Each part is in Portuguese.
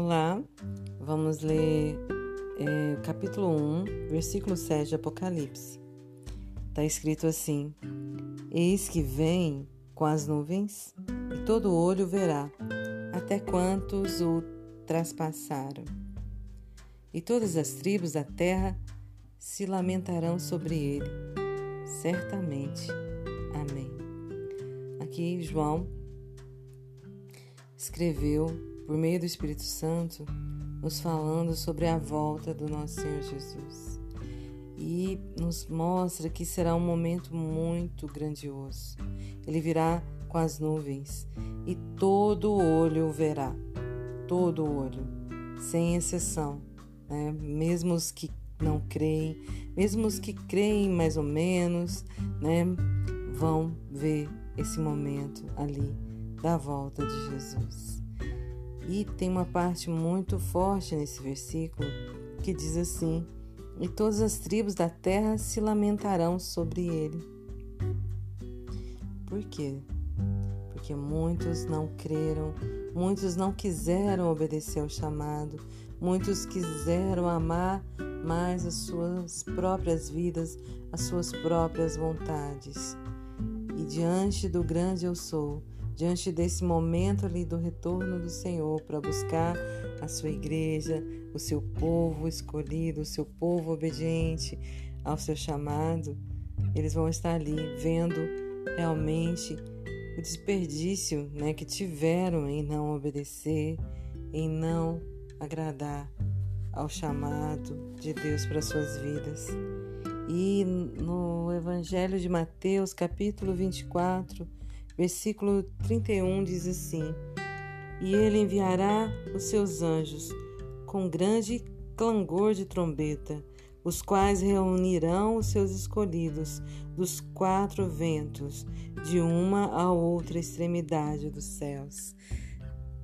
Olá, vamos ler é, capítulo 1, versículo 7 de Apocalipse. Está escrito assim: Eis que vem com as nuvens, e todo olho verá, até quantos o traspassaram. E todas as tribos da terra se lamentarão sobre ele. Certamente. Amém. Aqui João escreveu por meio do Espírito Santo, nos falando sobre a volta do nosso Senhor Jesus. E nos mostra que será um momento muito grandioso. Ele virá com as nuvens e todo olho o verá. Todo olho, sem exceção. Né? Mesmo os que não creem, mesmo os que creem mais ou menos, né? vão ver esse momento ali da volta de Jesus. E tem uma parte muito forte nesse versículo que diz assim: E todas as tribos da terra se lamentarão sobre ele. Por quê? Porque muitos não creram, muitos não quiseram obedecer ao chamado, muitos quiseram amar mais as suas próprias vidas, as suas próprias vontades. E diante do grande eu sou, diante desse momento ali do retorno do Senhor para buscar a sua igreja, o seu povo escolhido, o seu povo obediente ao seu chamado, eles vão estar ali vendo realmente o desperdício né, que tiveram em não obedecer, em não agradar ao chamado de Deus para suas vidas. E no Evangelho de Mateus, capítulo 24, Versículo 31 diz assim: E ele enviará os seus anjos com grande clangor de trombeta, os quais reunirão os seus escolhidos dos quatro ventos, de uma a outra extremidade dos céus.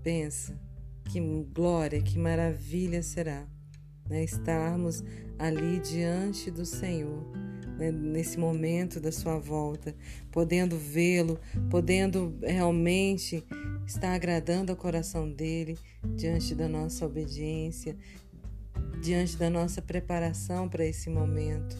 Pensa, que glória, que maravilha será né, estarmos ali diante do Senhor né, nesse momento da sua volta, podendo vê-lo, podendo realmente estar agradando ao coração dele diante da nossa obediência, diante da nossa preparação para esse momento.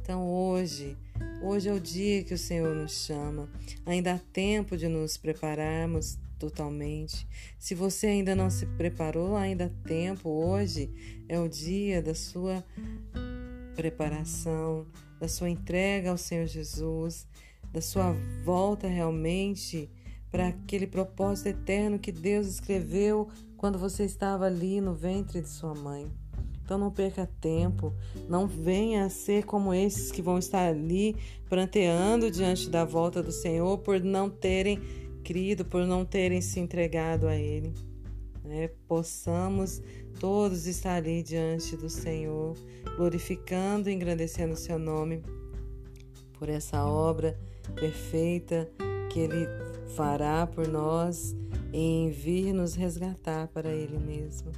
Então hoje, hoje é o dia que o Senhor nos chama. Ainda há tempo de nos prepararmos totalmente. Se você ainda não se preparou, ainda há tempo. Hoje é o dia da sua preparação, da sua entrega ao Senhor Jesus, da sua volta realmente para aquele propósito eterno que Deus escreveu quando você estava ali no ventre de sua mãe. Então não perca tempo, não venha a ser como esses que vão estar ali pranteando diante da volta do Senhor por não terem crido, por não terem se entregado a Ele. Né? Possamos todos estar ali diante do Senhor, glorificando e engrandecendo o seu nome por essa obra perfeita que Ele fará por nós em vir nos resgatar para Ele mesmo.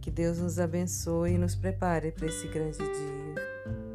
Que Deus nos abençoe e nos prepare para esse grande dia.